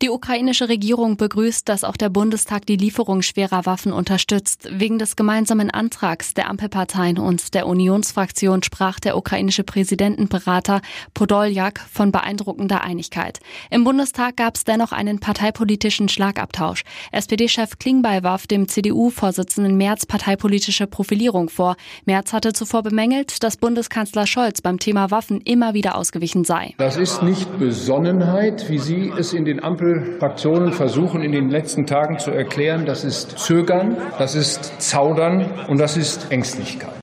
Die ukrainische Regierung begrüßt, dass auch der Bundestag die Lieferung schwerer Waffen unterstützt. Wegen des gemeinsamen Antrags der Ampelparteien und der Unionsfraktion sprach der ukrainische Präsidentenberater Podoljak von beeindruckender Einigkeit. Im Bundestag gab es dennoch einen parteipolitischen Schlagabtausch. SPD-Chef Klingbeil warf dem CDU-Vorsitzenden Merz parteipolitische Profilierung vor. Merz hatte zuvor bemängelt, dass Bundeskanzler Scholz beim Thema Waffen immer wieder ausgewichen sei. Das ist nicht Besonnenheit, wie Sie es in den Ampel Fraktionen versuchen in den letzten Tagen zu erklären, das ist Zögern, das ist Zaudern und das ist Ängstlichkeit.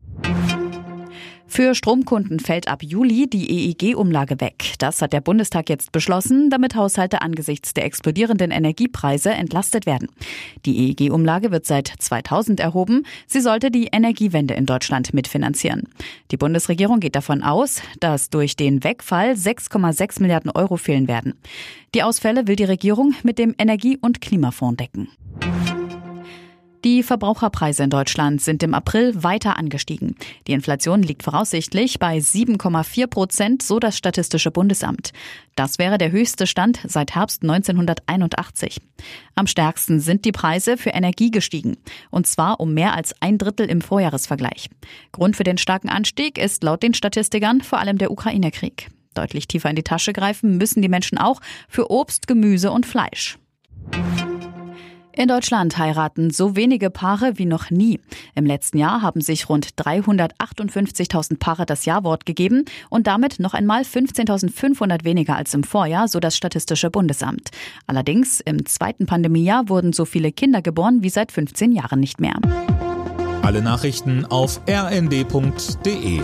Für Stromkunden fällt ab Juli die EEG-Umlage weg. Das hat der Bundestag jetzt beschlossen, damit Haushalte angesichts der explodierenden Energiepreise entlastet werden. Die EEG-Umlage wird seit 2000 erhoben. Sie sollte die Energiewende in Deutschland mitfinanzieren. Die Bundesregierung geht davon aus, dass durch den Wegfall 6,6 Milliarden Euro fehlen werden. Die Ausfälle will die Regierung mit dem Energie- und Klimafonds decken. Die Verbraucherpreise in Deutschland sind im April weiter angestiegen. Die Inflation liegt voraussichtlich bei 7,4 Prozent, so das Statistische Bundesamt. Das wäre der höchste Stand seit Herbst 1981. Am stärksten sind die Preise für Energie gestiegen. Und zwar um mehr als ein Drittel im Vorjahresvergleich. Grund für den starken Anstieg ist laut den Statistikern vor allem der Ukraine-Krieg. Deutlich tiefer in die Tasche greifen müssen die Menschen auch für Obst, Gemüse und Fleisch. In Deutschland heiraten so wenige Paare wie noch nie. Im letzten Jahr haben sich rund 358.000 Paare das Jawort gegeben und damit noch einmal 15.500 weniger als im Vorjahr, so das Statistische Bundesamt. Allerdings im zweiten Pandemiejahr wurden so viele Kinder geboren wie seit 15 Jahren nicht mehr. Alle Nachrichten auf rnd.de